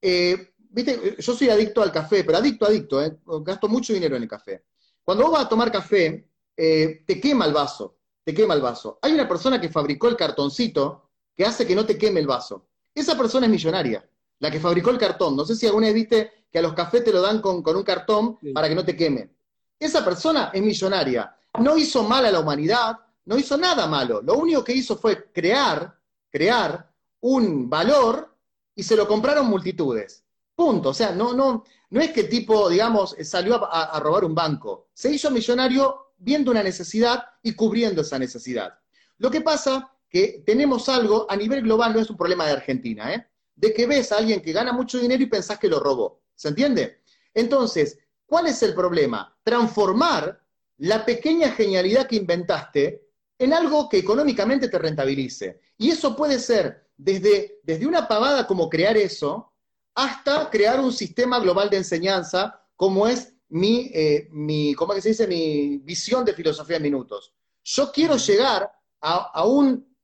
S3: eh, viste, yo soy adicto al café, pero adicto, adicto, gasto mucho dinero en el café. Cuando vos vas a tomar café, te quema el vaso, te quema el vaso. Hay una persona que fabricó el cartoncito que hace que no te queme el vaso. Esa persona es millonaria, la que fabricó el cartón. No sé si alguna vez viste que a los cafés te lo dan con, un cartón para que no te queme. Esa persona es millonaria. No hizo mal a la humanidad, no hizo nada malo. Lo único que hizo fue crear, crear un valor y se lo compraron multitudes.
S2: Punto. O sea, no, no, no es que tipo, digamos, salió a, robar un banco. Se hizo millonario viendo una necesidad y cubriendo esa necesidad. Lo que pasa que tenemos algo a nivel global, no es un problema de Argentina, ¿eh? de que ves a alguien que gana mucho dinero y pensás que lo robó. ¿Se entiende? Entonces, ¿cuál es el problema? Transformar la pequeña genialidad que inventaste en algo que económicamente te rentabilice. Y eso puede ser desde, desde una pavada como crear eso, hasta crear un sistema global de enseñanza como es mi, eh, mi ¿cómo que se dice? Mi visión de filosofía en minutos. Yo quiero llegar a, un,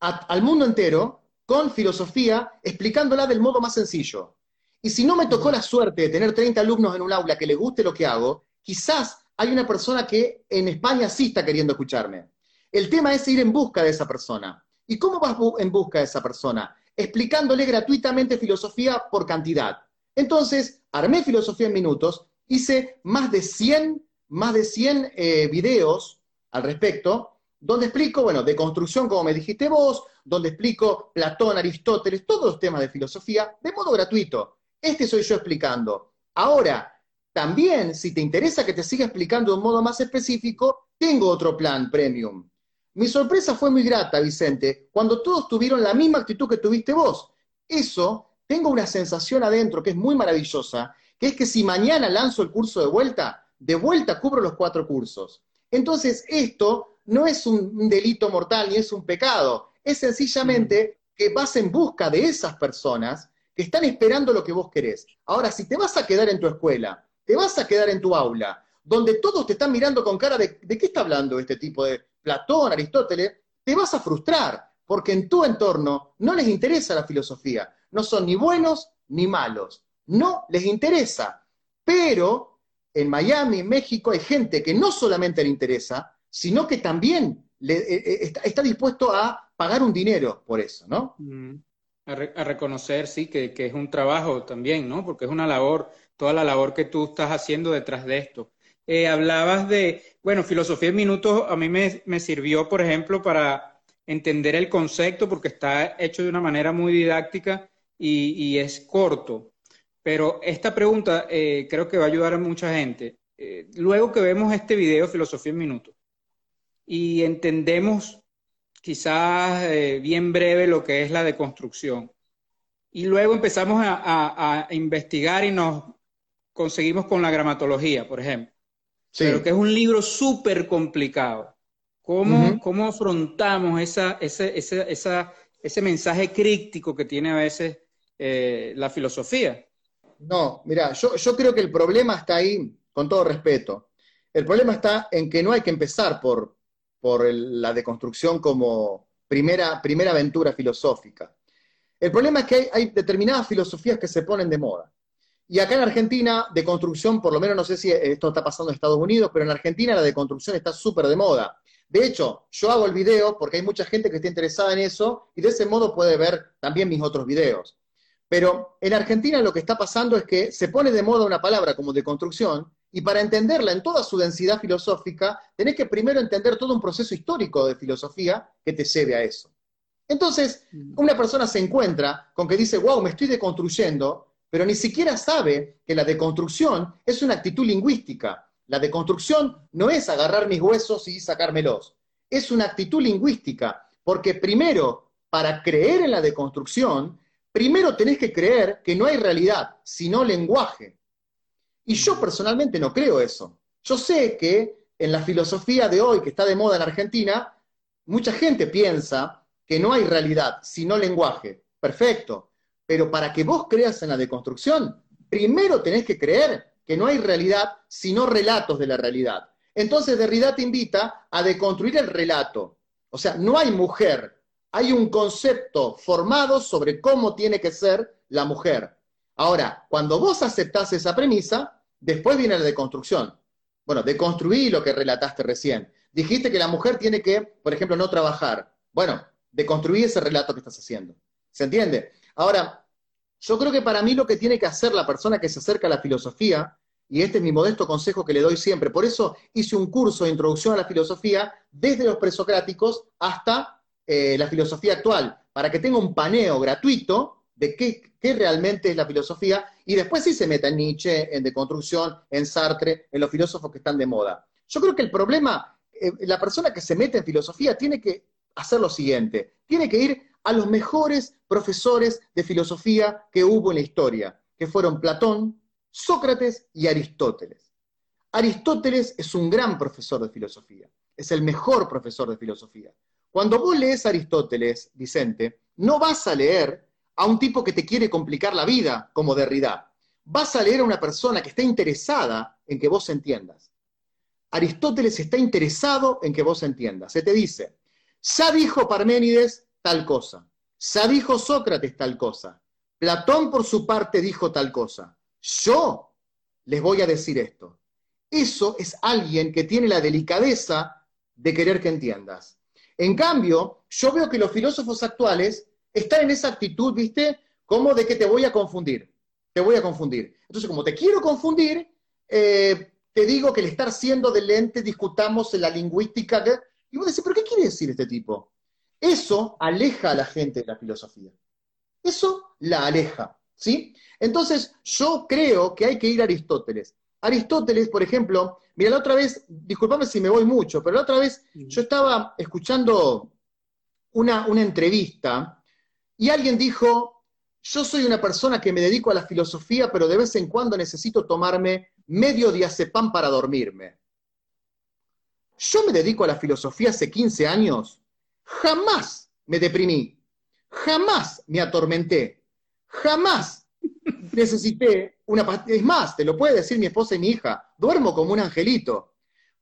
S2: al mundo entero con filosofía explicándola del modo más sencillo. Y si no me tocó la suerte de tener 30 alumnos en un aula que les guste lo que hago, quizás hay una persona que en España sí está queriendo escucharme. El tema es ir en busca de esa persona. ¿Y cómo vas en busca de esa persona? Explicándole gratuitamente filosofía por cantidad. Entonces, armé filosofía en minutos, hice más de 100, más de 100 eh, videos al respecto, donde explico, bueno, de construcción, como me dijiste vos, donde explico Platón, Aristóteles, todos los temas de filosofía, de modo gratuito. Este soy yo explicando. Ahora, también, si te interesa que te siga explicando de un modo más específico, tengo otro plan premium. Mi sorpresa fue muy grata, Vicente, cuando todos tuvieron la misma actitud que tuviste vos. Eso, tengo una sensación adentro que es muy maravillosa, que es que si mañana lanzo el curso de vuelta, de vuelta cubro los cuatro cursos. Entonces, esto no es un delito mortal ni es un pecado, es sencillamente que vas en busca de esas personas que están esperando lo que vos querés. Ahora, si te vas a quedar en tu escuela, te vas a quedar en tu aula, donde todos te están mirando con cara de, ¿de qué está hablando este tipo de Platón, Aristóteles? Te vas a frustrar, porque en tu entorno no les interesa la filosofía. No son ni buenos ni malos. No les interesa. Pero en Miami, en México, hay gente que no solamente le interesa, sino que también le, eh, eh, está, dispuesto a pagar un dinero por eso, ¿no?
S1: Mm. A, reconocer, sí, que, es un trabajo también, ¿no? Porque es una labor, toda la labor que tú estás haciendo detrás de esto. Eh, hablabas de, bueno, filosofía en minutos a mí me, sirvió, por ejemplo, para entender el concepto, porque está hecho de una manera muy didáctica y, es corto. Pero esta pregunta creo que va a ayudar a mucha gente. luego que vemos este video, Filosofía en Minutos, y entendemos quizás eh, bien breve lo que es la deconstrucción. Y luego empezamos a, investigar y nos conseguimos con la gramatología, por ejemplo. Pero que es un libro súper complicado. ¿Cómo, ¿Cómo, afrontamos esa, ese, esa, ese mensaje crítico que tiene a veces eh, la filosofía?
S2: No, mira, yo, creo que el problema está ahí, con todo respeto. El problema está en que no hay que empezar por, la deconstrucción como primera, aventura filosófica. El problema es que hay, determinadas filosofías que se ponen de moda. Y acá en Argentina, deconstrucción, por lo menos no sé si esto está pasando en Estados Unidos, pero en Argentina la deconstrucción está súper de moda. De hecho, yo hago el video porque hay mucha gente que está interesada en eso y de ese modo puede ver también mis otros videos. Pero en Argentina lo que está pasando es que se pone de moda una palabra como deconstrucción y para entenderla en toda su densidad filosófica, tenés que primero entender todo un proceso histórico de filosofía que te lleve a eso. Entonces, mm. una persona se encuentra con que dice, wow, me estoy deconstruyendo, pero ni siquiera sabe que la deconstrucción es una actitud lingüística. La deconstrucción no es agarrar mis huesos y sacármelos. Es una actitud lingüística, porque primero, para creer en la deconstrucción, primero tenés que creer que no hay realidad, sino lenguaje. Y yo personalmente no creo eso. Yo sé que en la filosofía de hoy, que está de moda en Argentina, mucha gente piensa que no hay realidad, sino lenguaje. Perfecto. Pero para que vos creas en la deconstrucción, primero tenés que creer que no hay realidad, sino relatos de la realidad. Entonces Derrida te invita a deconstruir el relato. O sea, no hay mujer, hay un concepto formado sobre cómo tiene que ser la mujer. Ahora, cuando vos aceptás esa premisa, después viene la deconstrucción. Bueno, deconstruí lo que relataste recién. Dijiste que la mujer tiene que, por ejemplo, no trabajar. Bueno, deconstruí ese relato que estás haciendo. ¿Se entiende? Ahora, yo creo que para mí lo que tiene que hacer la persona que se acerca a la filosofía, y este es mi modesto consejo que le doy siempre, por eso hice un curso de introducción a la filosofía desde los presocráticos hasta eh, la filosofía actual, para que tenga un paneo gratuito de qué, realmente es la filosofía, y después sí se meta en Nietzsche, en deconstrucción, en Sartre, en los filósofos que están de moda. Yo creo que el problema, eh, la persona que se mete en filosofía tiene que hacer lo siguiente, tiene que ir a los mejores profesores de filosofía que hubo en la historia, que fueron Platón, Sócrates y Aristóteles. Aristóteles es un gran profesor de filosofía, es el mejor profesor de filosofía. Cuando vos lees Aristóteles, Vicente, no vas a leer a un tipo que te quiere complicar la vida, como Derrida. Vas a leer a una persona que está interesada en que vos entiendas. Aristóteles está interesado en que vos entiendas. Se te dice, ya dijo Parménides tal cosa, ya dijo Sócrates tal cosa, Platón por su parte dijo tal cosa. Yo les voy a decir esto. Eso es alguien que tiene la delicadeza de querer que entiendas. En cambio, yo veo que los filósofos actuales están en esa actitud, ¿viste? Como de que te voy a confundir, te voy a confundir. Entonces, como te quiero confundir, eh, te digo que el estar siendo del lente discutamos en la lingüística. Y vos decís, ¿pero qué quiere decir este tipo? Eso aleja a la gente de la filosofía. Eso la aleja, ¿sí? Entonces, yo creo que hay que ir a Aristóteles. Aristóteles, por ejemplo, mira, la otra vez, discúlpame si me voy mucho, pero la otra vez yo estaba escuchando una, una entrevista y alguien dijo, yo soy una persona que me dedico a la filosofía, pero de vez en cuando necesito tomarme medio diazepam para dormirme. Yo me dedico a la filosofía hace 15 años, jamás me deprimí, jamás me atormenté, jamás necesité una pastilla. Es más, te lo puede decir mi esposa y mi hija, duermo como un angelito.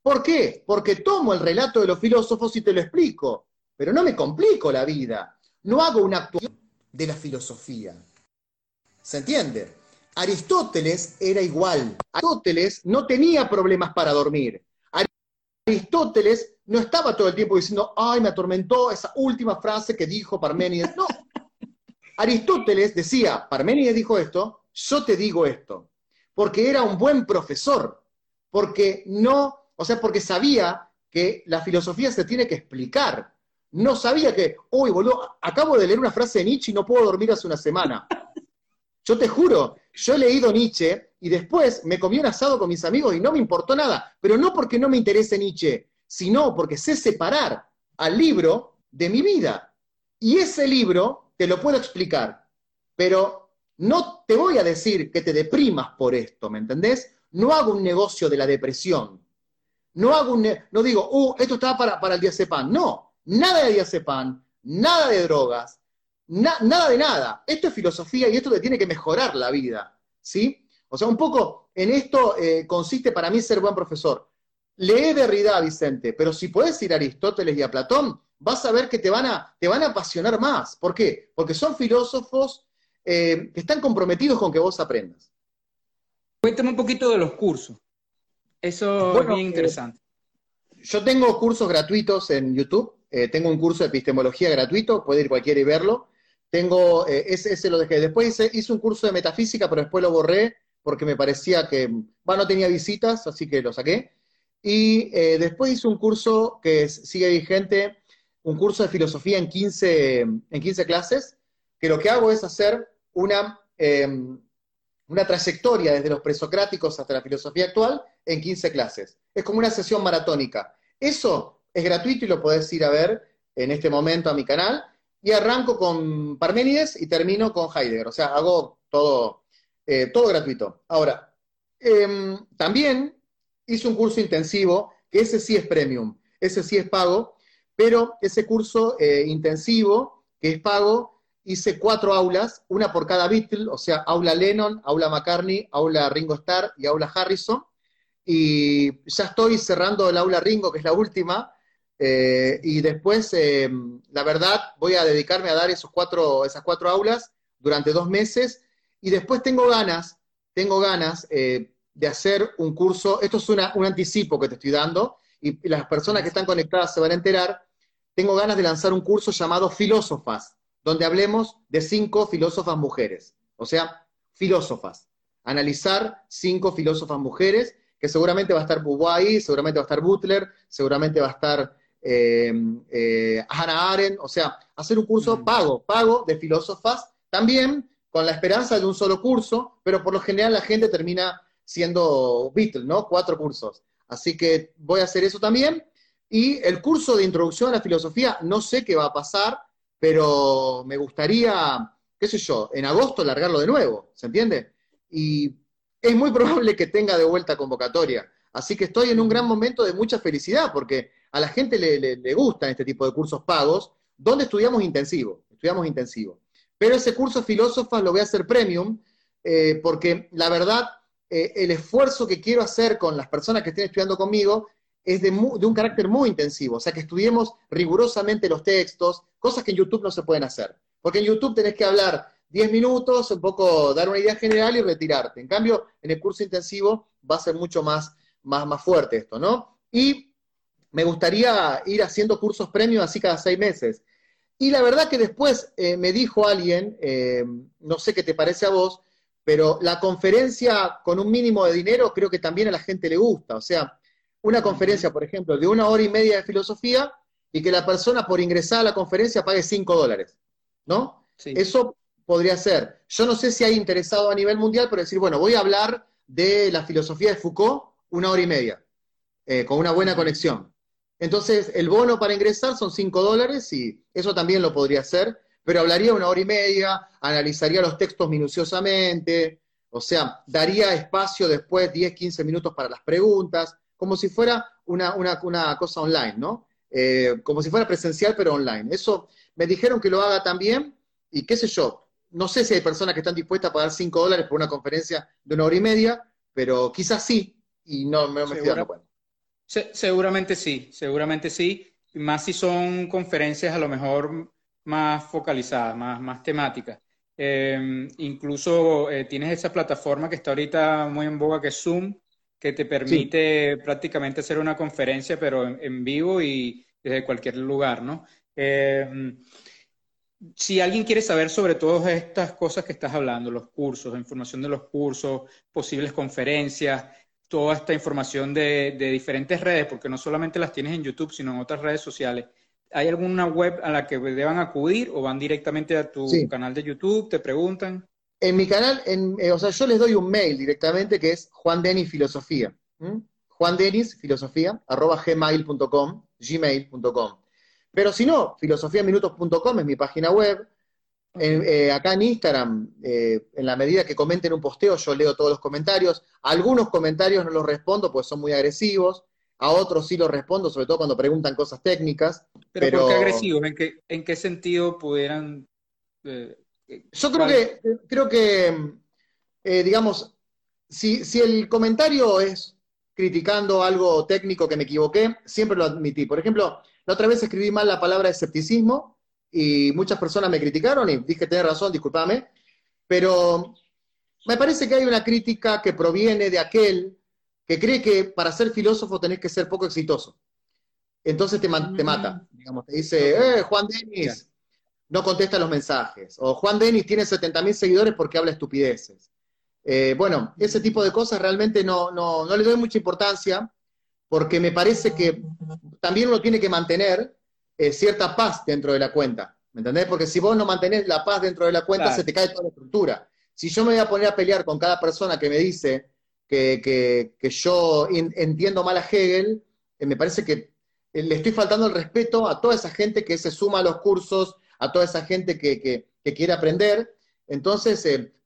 S2: ¿Por qué? Porque tomo el relato de los filósofos y te lo explico, pero no me complico la vida. No hago una actuación de la filosofía. ¿Se entiende? Aristóteles era igual. Aristóteles no tenía problemas para dormir. Aristóteles no estaba todo el tiempo diciendo, ay, me atormentó esa última frase que dijo Parménides. No. Aristóteles decía, Parménides dijo esto, yo te digo esto. Porque era un buen profesor. Porque no, o sea, porque sabía que la filosofía se tiene que explicar no sabía que, uy, boludo, acabo de leer una frase de Nietzsche y no puedo dormir hace una semana. Yo te juro, yo he leído Nietzsche y después me comí un asado con mis amigos y no me importó nada, pero no porque no me interese Nietzsche, sino porque sé separar al libro de mi vida. Y ese libro te lo puedo explicar, pero no te voy a decir que te deprimas por esto, ¿me entendés? No hago un negocio de la depresión. No hago un, no digo, uh, esto está para, para el diazepam. No, nada de diazepam, nada de drogas, nada de nada. Esto es filosofía y esto te tiene que mejorar la vida, ¿sí? O sea, un poco en esto eh, consiste para mí ser buen profesor. Lee Derrida, Vicente, pero si puedes ir a Aristóteles y a Platón, vas a ver que te van a, te van a apasionar más. ¿Por qué? Porque son filósofos eh, están comprometidos con que vos aprendas.
S1: Cuéntame un poquito de los cursos. Eso es bien eh, interesante.
S2: yo tengo cursos gratuitos en YouTube. Eh, tengo un curso de epistemología gratuito, puede ir cualquiera y verlo. Tengo, eh, ese, lo dejé. Después hice, un curso de metafísica, pero después lo borré porque me parecía que, bueno, no tenía visitas, así que lo saqué. Y eh, después hice un curso que sigue vigente, un curso de filosofía en 15, en 15 clases, que lo que hago es hacer una, em, una trayectoria desde los presocráticos hasta la filosofía actual en 15 clases. Es como una sesión maratónica. Eso es gratuito y lo podés ir a ver en este momento a mi canal. Y arranco con Parménides y termino con Heidegger. O sea, hago todo, eh, todo gratuito. Ahora, em, también hice un curso intensivo, que ese sí es premium, ese sí es pago, pero ese curso eh, intensivo, que es pago, hice cuatro aulas, una por cada Beatle, o sea, aula Lennon, aula McCartney, aula Ringo Starr y aula Harrison. Y ya estoy cerrando el aula Ringo, que es la última, eh, y después, eh, la verdad, voy a dedicarme a dar esos cuatro, esas cuatro aulas durante dos meses. Y después tengo ganas, tengo ganas eh, de hacer un curso. Esto es un anticipo que te estoy dando, y las personas que están conectadas se van a enterar. Tengo ganas de lanzar un curso llamado Filósofas, donde hablemos de cinco filósofas mujeres. O sea, filósofas. Analizar cinco filósofas mujeres, que seguramente va a estar Beauvoir seguramente va a estar Butler, seguramente va a estar eh, eh, Hannah Arendt, o sea, hacer un curso mm. pago, pago de filósofas también con la esperanza de un solo curso, pero por lo general la gente termina siendo Beatle, ¿no? Cuatro cursos. Así que voy a hacer eso también. Y el curso de introducción a la filosofía, no sé qué va a pasar, pero me gustaría, qué sé yo, en agosto largarlo de nuevo, ¿se entiende? Y es muy probable que tenga de vuelta convocatoria. Así que estoy en un gran momento de mucha felicidad, porque a la gente le, le, gustan este tipo de cursos pagos, donde estudiamos intensivo, estudiamos intensivo. Pero ese curso filósofas lo voy a hacer premium, eh, porque la verdad, eh, el esfuerzo que quiero hacer con las personas que estén estudiando conmigo es de, un carácter muy intensivo, o sea, que estudiemos rigurosamente los textos, cosas que en YouTube no se pueden hacer. Porque en YouTube tenés que hablar 10 minutos, un poco dar una idea general y retirarte. En cambio, en el curso intensivo va a ser mucho más, más, más fuerte esto, ¿no? Y me gustaría ir haciendo cursos premios así cada seis meses. Y la verdad que después eh, me dijo alguien, eh, no sé qué te parece a vos, pero la conferencia con un mínimo de dinero creo que también a la gente le gusta. O sea, una conferencia, por ejemplo, de una hora y media de filosofía y que la persona por ingresar a la conferencia pague cinco dólares, ¿no? Eso podría ser. Yo no sé si hay interesado a nivel mundial, pero decir, bueno, voy a hablar de la filosofía de Foucault una hora y media, eh, con una buena conexión. Entonces, el bono para ingresar son 5 dólares y eso también lo podría hacer, pero hablaría una hora y media, analizaría los textos minuciosamente, o sea, daría espacio después 10, 15 minutos para las preguntas, como si fuera una, cosa online, ¿no? Eh, como si fuera presencial, pero online. Eso me dijeron que lo haga también, y qué sé yo, no sé si hay personas que están dispuestas a pagar 5 dólares por una conferencia de una hora y media, pero quizás sí, y no, me estoy dando cuenta.
S1: seguramente sí, seguramente sí, más si son conferencias a lo mejor más focalizadas, más, más temáticas. Em, incluso eh, tienes esa plataforma que está ahorita muy en boga, que es Zoom, que te permite prácticamente hacer una conferencia, pero en, vivo y desde cualquier lugar, ¿no? Em, si alguien quiere saber sobre todas estas cosas que estás hablando, los cursos, la información de los cursos, posibles conferencias, toda esta información de, diferentes redes, porque no solamente las tienes en YouTube, sino en otras redes sociales, ¿hay alguna web a la que deban acudir o van directamente a tu canal de YouTube, te preguntan?
S2: En mi canal, eh, o sea, yo les doy un mail directamente que es Juan Denis Filosofía. Juan Denis Filosofía, arroba gmail.com, gmail.com. Pero si no, filosofiaminutos.com es mi página web. Eh, acá en Instagram, eh, en la medida que comenten un posteo, yo leo todos los comentarios. Algunos comentarios no los respondo porque son muy agresivos. A otros sí los respondo, sobre todo cuando preguntan cosas técnicas.
S1: ¿Pero, por qué agresivos? ¿En qué, en qué sentido pudieran...?
S2: Eh, yo creo que, creo que digamos, si, si el comentario es criticando algo técnico que me equivoqué, siempre lo admití. Por ejemplo, la otra vez escribí mal la palabra escepticismo y muchas personas me criticaron y dije, tenés razón, discúlpame, pero me parece que hay una crítica que proviene de aquel que cree que para ser filósofo tenés que ser poco exitoso. Entonces te, te mata, mm. digamos, te dice, eh, Juan Denis no contesta los mensajes, o Juan Denis tiene 70.000 seguidores porque habla estupideces. Eh, bueno, ese tipo de cosas realmente no, no, no le doy mucha importancia, porque me parece que también uno tiene que mantener eh, cierta paz dentro de la cuenta, ¿me entendés? Porque si vos no mantenés la paz dentro de la cuenta, se te cae toda la estructura. Si yo me voy a poner a pelear con cada persona que me dice que, yo entiendo mal a Hegel, eh, me parece que le estoy faltando el respeto a toda esa gente que se suma a los cursos, a toda esa gente que, quiere aprender. Entonces,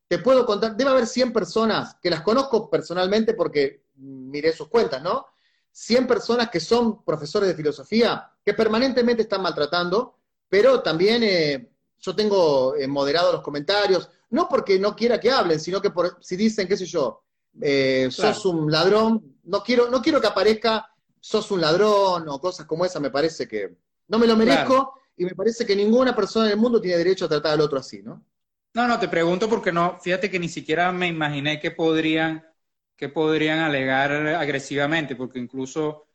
S2: te puedo contar, debe haber 100 personas que las conozco personalmente porque miré sus cuentas, ¿no? 100 personas que son profesores de filosofía que permanentemente están maltratando, pero también eh, yo tengo eh, moderado los comentarios, no porque no quiera que hablen, sino que por, si dicen, qué sé yo, eh, sos un ladrón, no quiero, no quiero que aparezca sos un ladrón o cosas como esa, me parece que no me lo merezco y me parece que ninguna persona en el mundo tiene derecho a tratar al otro así, ¿no?
S1: No, no, te pregunto porque no, fíjate que ni siquiera me imaginé que podrían que podrían alegar agresivamente, porque incluso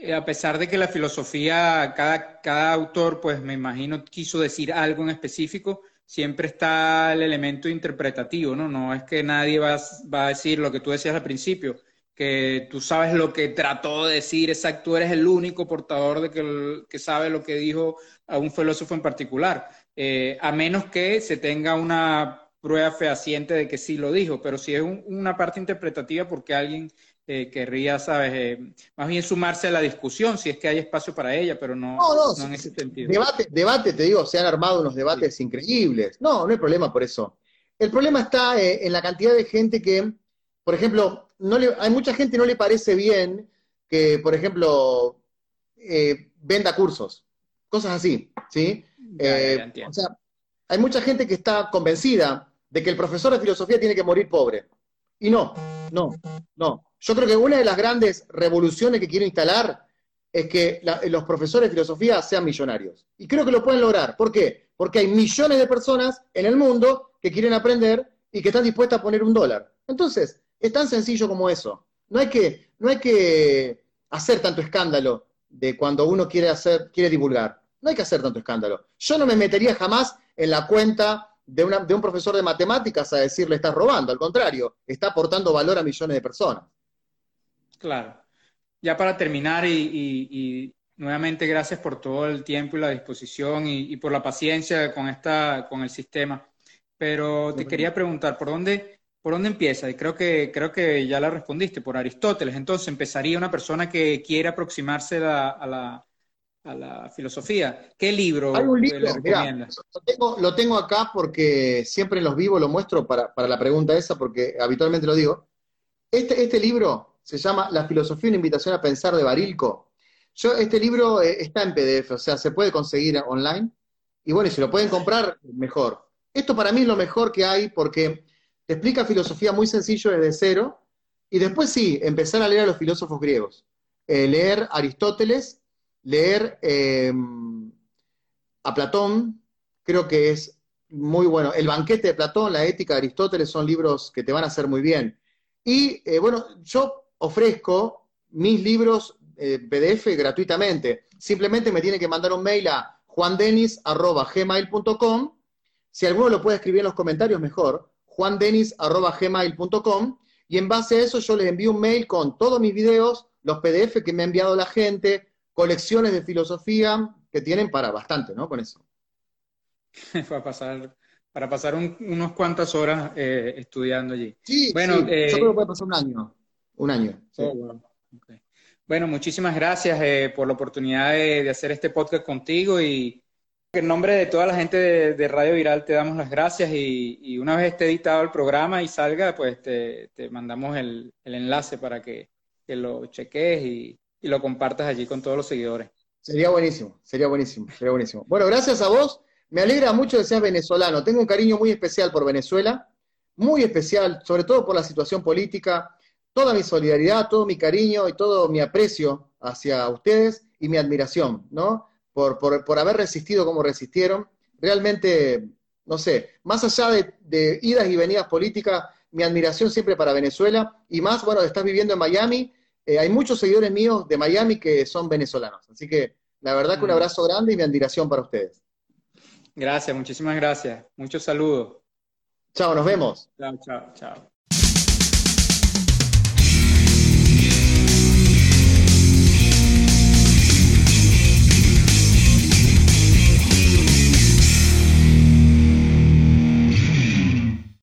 S1: eh, a pesar de que la filosofía, cada, cada autor, pues me imagino, quiso decir algo en específico, siempre está el elemento interpretativo, ¿no? No es que nadie va, va a decir lo que tú decías al principio, que tú sabes lo que trató de decir, exacto, eres el único portador de que, que sabe lo que dijo a un filósofo en particular. eh, a menos que se tenga una prueba fehaciente de que sí lo dijo, pero si es una parte interpretativa porque alguien eh, querría, ¿sabes? Eh, más bien sumarse a la discusión, si es que hay espacio para ella, pero no, no, en ese sentido.
S2: Debate, debate, te digo, se han armado unos debates increíbles. No, no hay problema por eso. El problema está eh, en la cantidad de gente que, por ejemplo, no le, hay mucha gente que no le parece bien que, por ejemplo, venda cursos, cosas así, ¿sí? o sea, hay mucha gente que está convencida de que el profesor de filosofía tiene que morir pobre. Y no, no, no. Yo creo que una de las grandes revoluciones que quiero instalar es que los profesores de filosofía sean millonarios. Y creo que lo pueden lograr. ¿Por qué? Porque hay millones de personas en el mundo que quieren aprender y que están dispuestas a poner un dólar. Entonces, es tan sencillo como eso. No hay que, no hay que hacer tanto escándalo de cuando uno quiere hacer, quiere divulgar. No hay que hacer tanto escándalo. Yo no me metería jamás en la cuenta de, de un profesor de matemáticas a decirle estás robando. Al contrario, está aportando valor a millones de personas.
S1: Claro. Ya para terminar y, nuevamente gracias por todo el tiempo y la disposición y, por la paciencia con, esta, con el sistema. Pero te quería preguntar, ¿por dónde, ¿por dónde empieza? Y creo que, creo que ya la respondiste, por Aristóteles. Entonces, ¿empezaría una persona que quiere aproximarse a, la, a la filosofía? ¿Qué libro,
S2: Hay un libro lo, tengo, lo tengo acá porque siempre en los vivos lo muestro para, para la pregunta esa, porque habitualmente lo digo. Este, este libro se llama La filosofía, una invitación a pensar de Barilco. Yo, este libro eh, está en PDF, o sea, se puede conseguir online. Y bueno, si lo pueden comprar, mejor. Esto para mí es lo mejor que hay porque te explica filosofía muy sencillo desde cero. Y después sí, empezar a leer a los filósofos griegos. Eh, leer Aristóteles, leer eh, a Platón, creo que es muy bueno. El banquete de Platón, la ética de Aristóteles son libros que te van a hacer muy bien. Y bueno, yo ofrezco mis libros eh, PDF gratuitamente. Simplemente me tiene que mandar un mail a juandenis.gmail.com. Si alguno lo puede escribir en los comentarios, mejor. juandenis.gmail.com. Y en base a eso yo les envío un mail con todos mis videos, los PDF que me ha enviado la gente, colecciones de filosofía que tienen para bastante, ¿no? Con eso.
S1: para pasar, para pasar unas cuantas horas eh, estudiando allí.
S2: Sí, bueno, yo eh, creo que puede pasar un año un año. Oh,
S1: bueno. muchísimas gracias eh, por la oportunidad de, hacer este podcast contigo y en nombre de toda la gente de, Radio Viral te damos las gracias y, una vez esté editado el programa y salga, pues te, mandamos el, enlace para que, lo cheques y, y lo compartas allí con todos los seguidores.
S2: Sería buenísimo, sería buenísimo, sería buenísimo. Bueno, gracias a vos. Me alegra mucho que seas venezolano. Tengo un cariño muy especial por Venezuela, muy especial, sobre todo por la situación política, toda mi solidaridad, todo mi cariño y todo mi aprecio hacia ustedes y mi admiración, ¿no? Por, por, haber resistido como resistieron. Realmente, no sé, más allá de, idas y venidas políticas, mi admiración siempre para Venezuela y más, bueno, estás viviendo en Miami. Eh, hay muchos seguidores míos de Miami que son venezolanos. Así que la verdad que un mm. abrazo grande y mi admiración para ustedes.
S1: Gracias, muchísimas gracias. Muchos saludos.
S2: Chao, nos vemos.
S1: Chao, chao, chao.